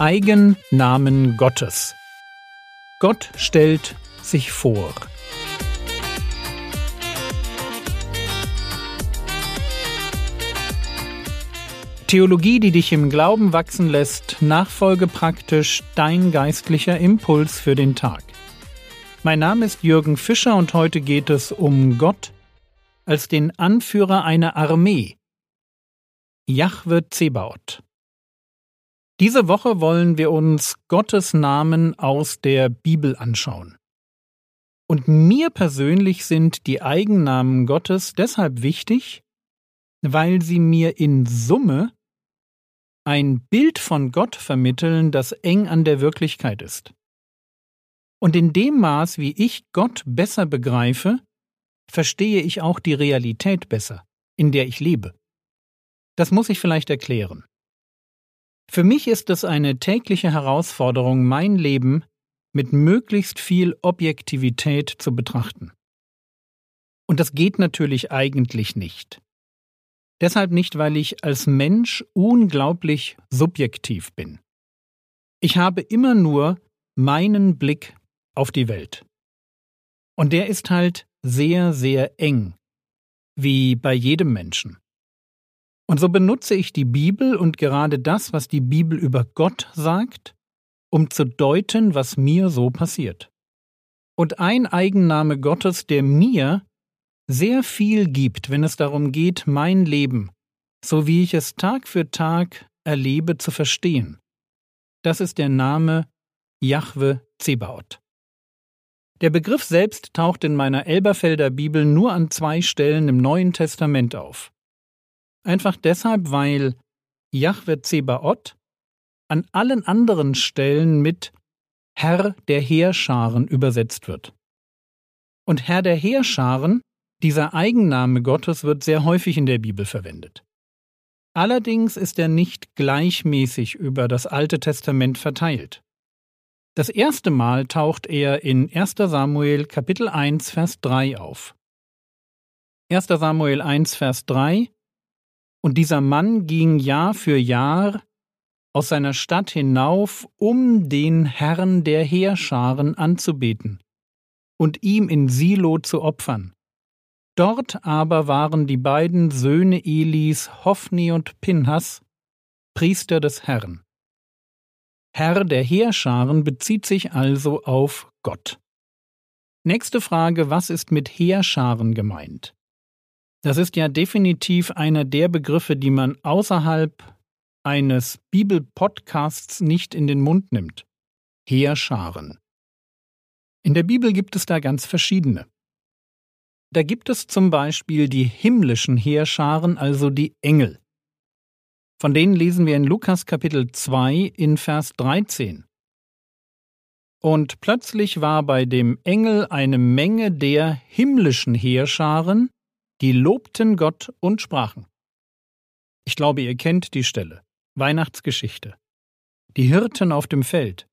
Eigennamen Gottes. Gott stellt sich vor. Theologie, die dich im Glauben wachsen lässt, nachfolge praktisch dein geistlicher Impuls für den Tag. Mein Name ist Jürgen Fischer und heute geht es um Gott als den Anführer einer Armee. Jahwe Zebaoth. Diese Woche wollen wir uns Gottes Namen aus der Bibel anschauen. Und mir persönlich sind die Eigennamen Gottes deshalb wichtig, weil sie mir in Summe ein Bild von Gott vermitteln, das eng an der Wirklichkeit ist. Und in dem Maß, wie ich Gott besser begreife, verstehe ich auch die Realität besser, in der ich lebe. Das muss ich vielleicht erklären. Für mich ist es eine tägliche Herausforderung, mein Leben mit möglichst viel Objektivität zu betrachten. Und das geht natürlich eigentlich nicht. Deshalb nicht, weil ich als Mensch unglaublich subjektiv bin. Ich habe immer nur meinen Blick auf die Welt. Und der ist halt sehr, sehr eng, wie bei jedem Menschen. Und so benutze ich die Bibel und gerade das, was die Bibel über Gott sagt, um zu deuten, was mir so passiert. Und ein Eigenname Gottes, der mir sehr viel gibt, wenn es darum geht, mein Leben, so wie ich es Tag für Tag erlebe, zu verstehen. Das ist der Name Jahwe Zebaoth. Der Begriff selbst taucht in meiner Elberfelder Bibel nur an zwei Stellen im Neuen Testament auf. Einfach deshalb, weil Jahwe Zebaoth an allen anderen Stellen mit Herr der Heerscharen übersetzt wird. Und Herr der Heerscharen, dieser Eigenname Gottes, wird sehr häufig in der Bibel verwendet. Allerdings ist er nicht gleichmäßig über das Alte Testament verteilt. Das erste Mal taucht er in 1 Samuel Kapitel 1 Vers 3 auf. 1 Samuel 1 Vers 3 und dieser Mann ging Jahr für Jahr aus seiner Stadt hinauf, um den Herrn der Heerscharen anzubeten und ihm in Silo zu opfern. Dort aber waren die beiden Söhne Elis, Hophni und Pinhas, Priester des Herrn. Herr der Heerscharen bezieht sich also auf Gott. Nächste Frage, was ist mit Heerscharen gemeint? Das ist ja definitiv einer der Begriffe, die man außerhalb eines Bibelpodcasts nicht in den Mund nimmt. Heerscharen. In der Bibel gibt es da ganz verschiedene. Da gibt es zum Beispiel die himmlischen Heerscharen, also die Engel. Von denen lesen wir in Lukas Kapitel 2 in Vers 13. Und plötzlich war bei dem Engel eine Menge der himmlischen Heerscharen, die lobten Gott und sprachen. Ich glaube, ihr kennt die Stelle. Weihnachtsgeschichte. Die Hirten auf dem Feld.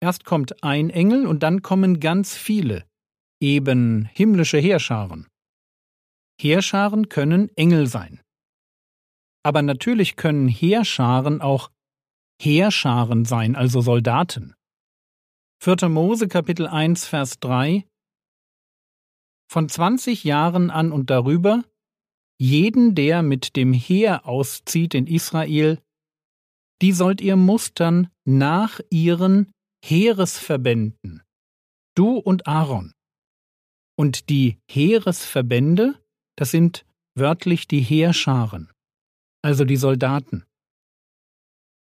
Erst kommt ein Engel und dann kommen ganz viele, eben himmlische Heerscharen. Heerscharen können Engel sein. Aber natürlich können Heerscharen auch Heerscharen sein, also Soldaten. 4. Mose Kapitel 1 Vers 3 von 20 Jahren an und darüber, jeden, der mit dem Heer auszieht in Israel, die sollt ihr mustern nach ihren Heeresverbänden, du und Aaron. Und die Heeresverbände, das sind wörtlich die Heerscharen, also die Soldaten.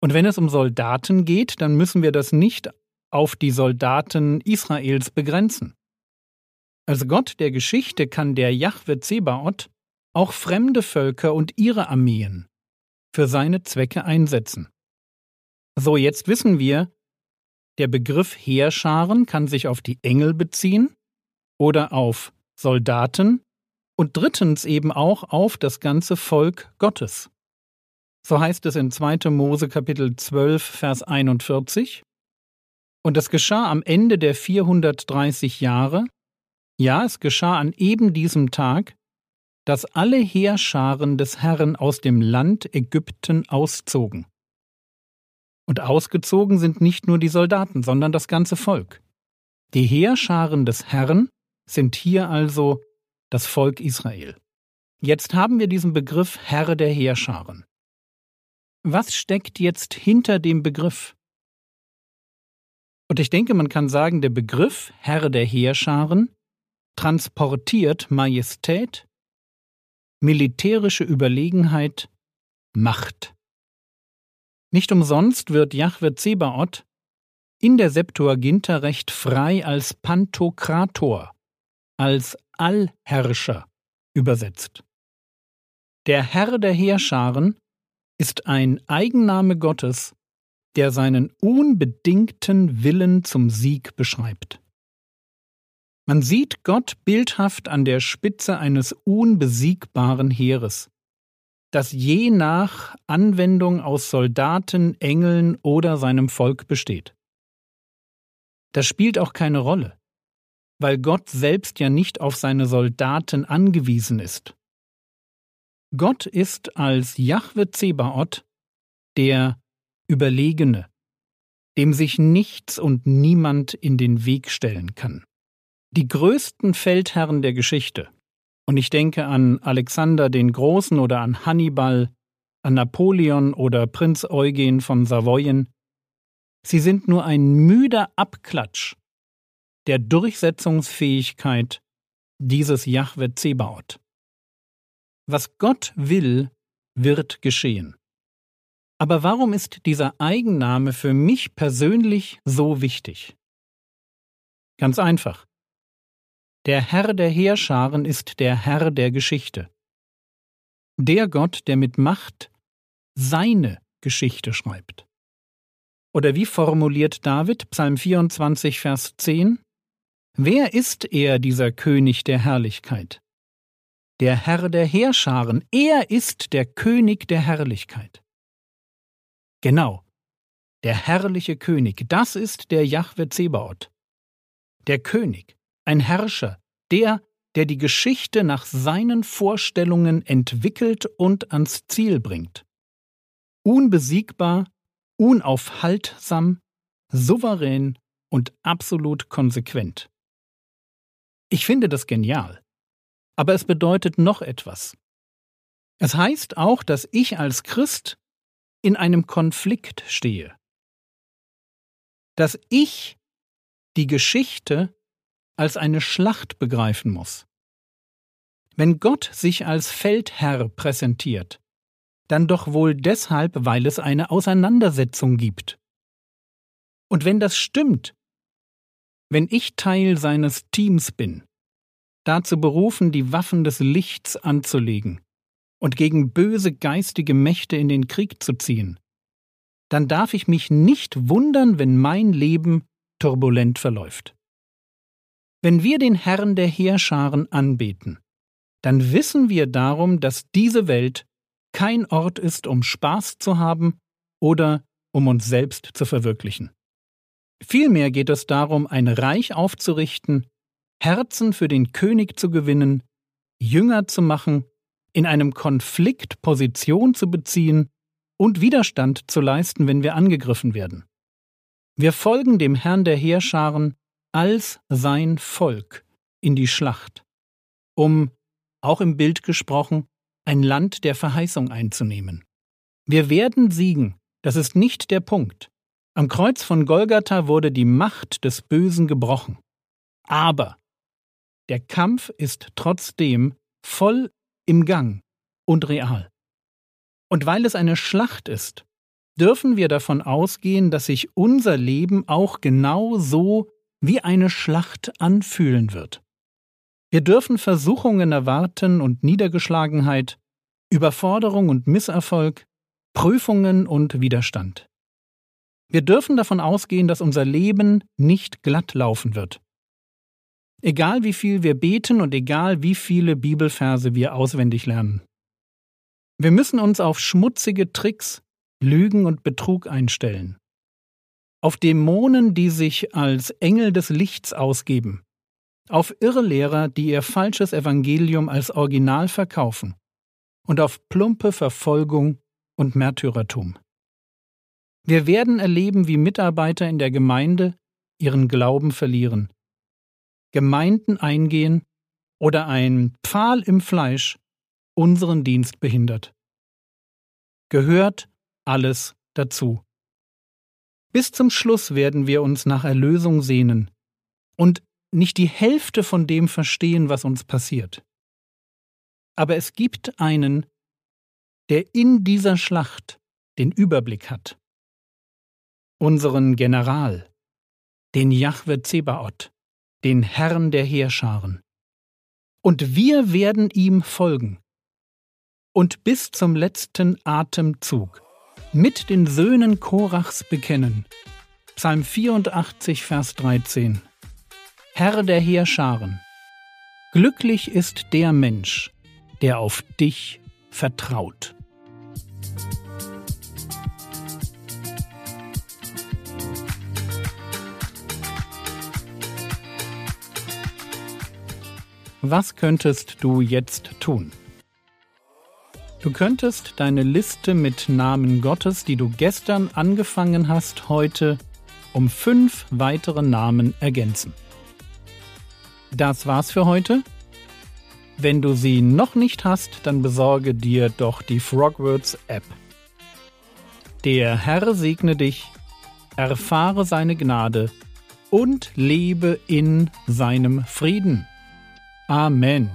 Und wenn es um Soldaten geht, dann müssen wir das nicht auf die Soldaten Israels begrenzen. Als Gott der Geschichte kann der Jahwe Zebaoth auch fremde Völker und ihre Armeen für seine Zwecke einsetzen. So, jetzt wissen wir, der Begriff Heerscharen kann sich auf die Engel beziehen oder auf Soldaten und drittens eben auch auf das ganze Volk Gottes. So heißt es in 2. Mose Kapitel 12, Vers 41. Und es geschah am Ende der 430 Jahre, ja, es geschah an eben diesem Tag, dass alle Heerscharen des Herrn aus dem Land Ägypten auszogen. Und ausgezogen sind nicht nur die Soldaten, sondern das ganze Volk. Die Heerscharen des Herrn sind hier also das Volk Israel. Jetzt haben wir diesen Begriff Herr der Heerscharen. Was steckt jetzt hinter dem Begriff? Und ich denke, man kann sagen, der Begriff Herr der Heerscharen transportiert Majestät, militärische Überlegenheit, Macht. Nicht umsonst wird Jahwe Zebaoth in der Septuaginta recht frei als Pantokrator, als Allherrscher übersetzt. Der Herr der Heerscharen ist ein Eigenname Gottes, der seinen unbedingten Willen zum Sieg beschreibt. Man sieht Gott bildhaft an der Spitze eines unbesiegbaren Heeres, das je nach Anwendung aus Soldaten, Engeln oder seinem Volk besteht. Das spielt auch keine Rolle, weil Gott selbst ja nicht auf seine Soldaten angewiesen ist. Gott ist als Jahwe Zebaoth der Überlegene, dem sich nichts und niemand in den Weg stellen kann. Die größten Feldherren der Geschichte, und ich denke an Alexander den Großen oder an Hannibal, an Napoleon oder Prinz Eugen von Savoyen, sie sind nur ein müder Abklatsch der Durchsetzungsfähigkeit dieses Jahwe Zebaoth. Was Gott will, wird geschehen. Aber warum ist dieser Eigenname für mich persönlich so wichtig? Ganz einfach. Der Herr der Heerscharen ist der Herr der Geschichte. Der Gott, der mit Macht seine Geschichte schreibt. Oder wie formuliert David, Psalm 24, Vers 10? Wer ist er, dieser König der Herrlichkeit? der Herr der Heerscharen, er ist der König der Herrlichkeit. Genau, der herrliche König, das ist der Jahwe Zebaoth. Der König, ein Herrscher, der, der die Geschichte nach seinen Vorstellungen entwickelt und ans Ziel bringt. Unbesiegbar, unaufhaltsam, souverän und absolut konsequent. Ich finde das genial. Aber es bedeutet noch etwas. Es heißt auch, dass ich als Christ in einem Konflikt stehe. Dass ich die Geschichte als eine Schlacht begreifen muss. Wenn Gott sich als Feldherr präsentiert, dann doch wohl deshalb, weil es eine Auseinandersetzung gibt. Und wenn das stimmt, wenn ich Teil seines Teams bin, dazu berufen, die Waffen des Lichts anzulegen und gegen böse geistige Mächte in den Krieg zu ziehen, dann darf ich mich nicht wundern, wenn mein Leben turbulent verläuft. Wenn wir den Herrn der Heerscharen anbeten, dann wissen wir darum, dass diese Welt kein Ort ist, um Spaß zu haben oder um uns selbst zu verwirklichen. Vielmehr geht es darum, ein Reich aufzurichten, Herzen für den König zu gewinnen, Jünger zu machen, in einem Konflikt Position zu beziehen und Widerstand zu leisten, wenn wir angegriffen werden. Wir folgen dem Herrn der Heerscharen als sein Volk in die Schlacht, um, auch im Bild gesprochen, ein Land der Verheißung einzunehmen. Wir werden siegen, das ist nicht der Punkt. Am Kreuz von Golgatha wurde die Macht des Bösen gebrochen. Aber der Kampf ist trotzdem voll im Gang und real. Und weil es eine Schlacht ist, dürfen wir davon ausgehen, dass sich unser Leben auch genau so wie eine Schlacht anfühlen wird. Wir dürfen Versuchungen erwarten und Niedergeschlagenheit, Überforderung und Misserfolg, Prüfungen und Widerstand. Wir dürfen davon ausgehen, dass unser Leben nicht glatt laufen wird. Egal wie viel wir beten und egal wie viele Bibelverse wir auswendig lernen. Wir müssen uns auf schmutzige Tricks, Lügen und Betrug einstellen. Auf Dämonen, die sich als Engel des Lichts ausgeben. Auf Irrlehrer, die ihr falsches Evangelium als Original verkaufen. Und auf plumpe Verfolgung und Märtyrertum. Wir werden erleben, wie Mitarbeiter in der Gemeinde ihren Glauben verlieren, Gemeinden eingehen oder ein Pfahl im Fleisch unseren Dienst behindert. Gehört alles dazu. Bis zum Schluss werden wir uns nach Erlösung sehnen und nicht die Hälfte von dem verstehen, was uns passiert. Aber es gibt einen, der in dieser Schlacht den Überblick hat. Unseren General, den Jahwe Zebaoth, den Herrn der Heerscharen. Und wir werden ihm folgen. Und bis zum letzten Atemzug mit den Söhnen Korachs bekennen. Psalm 84, Vers 13. Herr der Heerscharen, glücklich ist der Mensch, der auf dich vertraut. Was könntest du jetzt tun? Du könntest deine Liste mit Namen Gottes, die du gestern angefangen hast, heute um fünf weitere Namen ergänzen. Das war's für heute. Wenn du sie noch nicht hast, dann besorge dir doch die Frogwords App. Der Herr segne dich, erfahre seine Gnade und lebe in seinem Frieden. Amen.